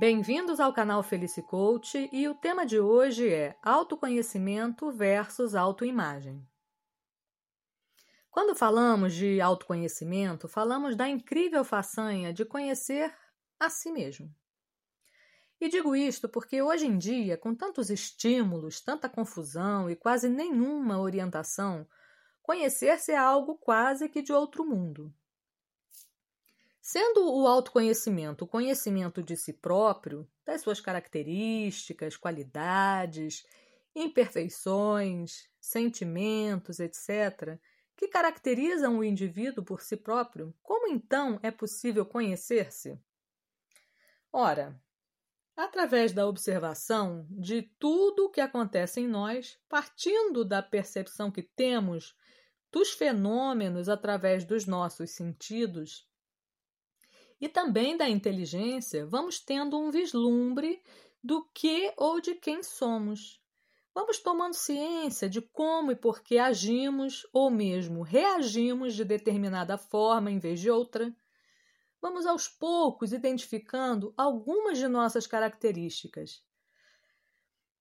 Bem-vindos ao canal Felice Coach e o tema de hoje é autoconhecimento versus autoimagem. Quando falamos de autoconhecimento, falamos da incrível façanha de conhecer a si mesmo. E digo isto porque hoje em dia, com tantos estímulos, tanta confusão e quase nenhuma orientação, conhecer-se é algo quase que de outro mundo. Sendo o autoconhecimento o conhecimento de si próprio, das suas características, qualidades, imperfeições, sentimentos, etc., que caracterizam o indivíduo por si próprio, como então é possível conhecer-se? Ora, através da observação de tudo o que acontece em nós, partindo da percepção que temos dos fenômenos através dos nossos sentidos e também da inteligência, vamos tendo um vislumbre do que ou de quem somos. Vamos tomando ciência de como e por que agimos ou mesmo reagimos de determinada forma em vez de outra. Vamos aos poucos identificando algumas de nossas características.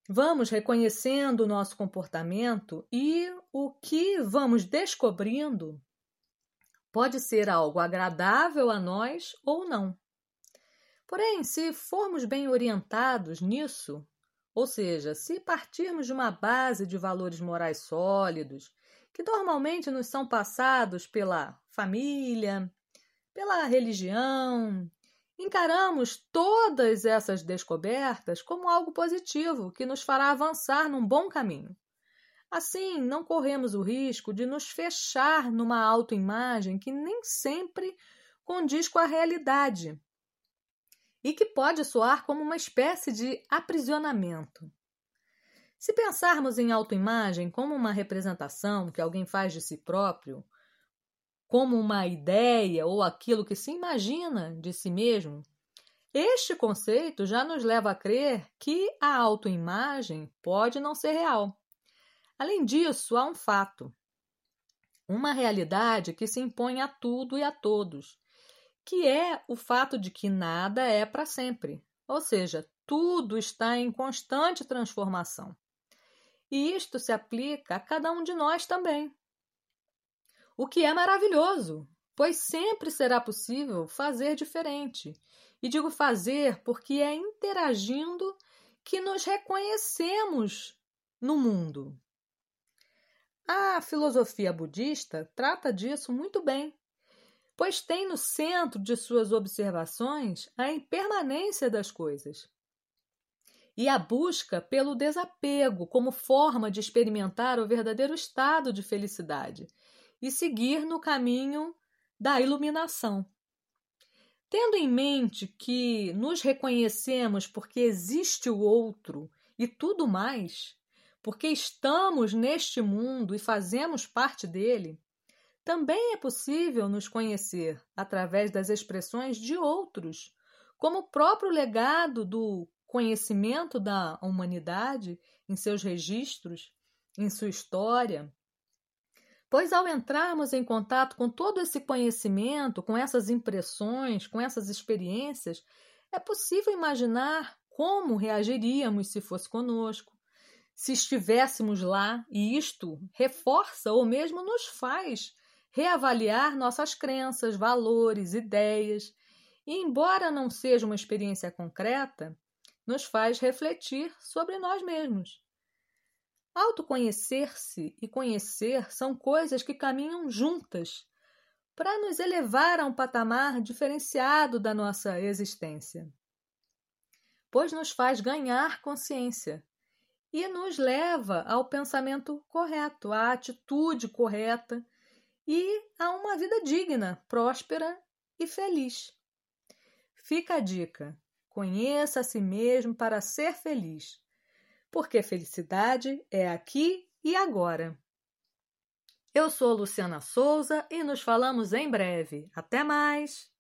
Vamos reconhecendo o nosso comportamento e o que vamos descobrindo pode ser algo agradável a nós ou não. Porém, se formos bem orientados nisso, ou seja, se partirmos de uma base de valores morais sólidos, que normalmente nos são passados pela família, pela religião, Encaramos todas essas descobertas como algo positivo que nos fará avançar num bom caminho. Assim, não corremos o risco de nos fechar numa autoimagem que nem sempre condiz com a realidade e que pode soar como uma espécie de aprisionamento. Se pensarmos em autoimagem como uma representação que alguém faz de si próprio, como uma ideia ou aquilo que se imagina de si mesmo, este conceito já nos leva a crer que a autoimagem pode não ser real. Além disso, há um fato, uma realidade que se impõe a tudo e a todos, que é o fato de que nada é para sempre, ou seja, tudo está em constante transformação. E isto se aplica a cada um de nós também. O que é maravilhoso, pois sempre será possível fazer diferente. E digo fazer porque é interagindo que nos reconhecemos no mundo. A filosofia budista trata disso muito bem, pois tem no centro de suas observações a impermanência das coisas e a busca pelo desapego como forma de experimentar o verdadeiro estado de felicidade e seguir no caminho da iluminação. Tendo em mente que nos reconhecemos porque existe o outro e tudo mais, porque estamos neste mundo e fazemos parte dele, também é possível nos conhecer através das expressões de outros, como o próprio legado do conhecimento da humanidade em seus registros, em sua história, Pois ao entrarmos em contato com todo esse conhecimento, com essas impressões, com essas experiências, é possível imaginar como reagiríamos se fosse conosco, se estivéssemos lá, e isto reforça ou mesmo nos faz reavaliar nossas crenças, valores, ideias, e embora não seja uma experiência concreta, nos faz refletir sobre nós mesmos. Autoconhecer-se e conhecer são coisas que caminham juntas para nos elevar a um patamar diferenciado da nossa existência. Pois nos faz ganhar consciência e nos leva ao pensamento correto, à atitude correta e a uma vida digna, próspera e feliz. Fica a dica: conheça a si mesmo para ser feliz porque felicidade é aqui e agora. Eu sou Luciana Souza e nos falamos em breve. Até mais!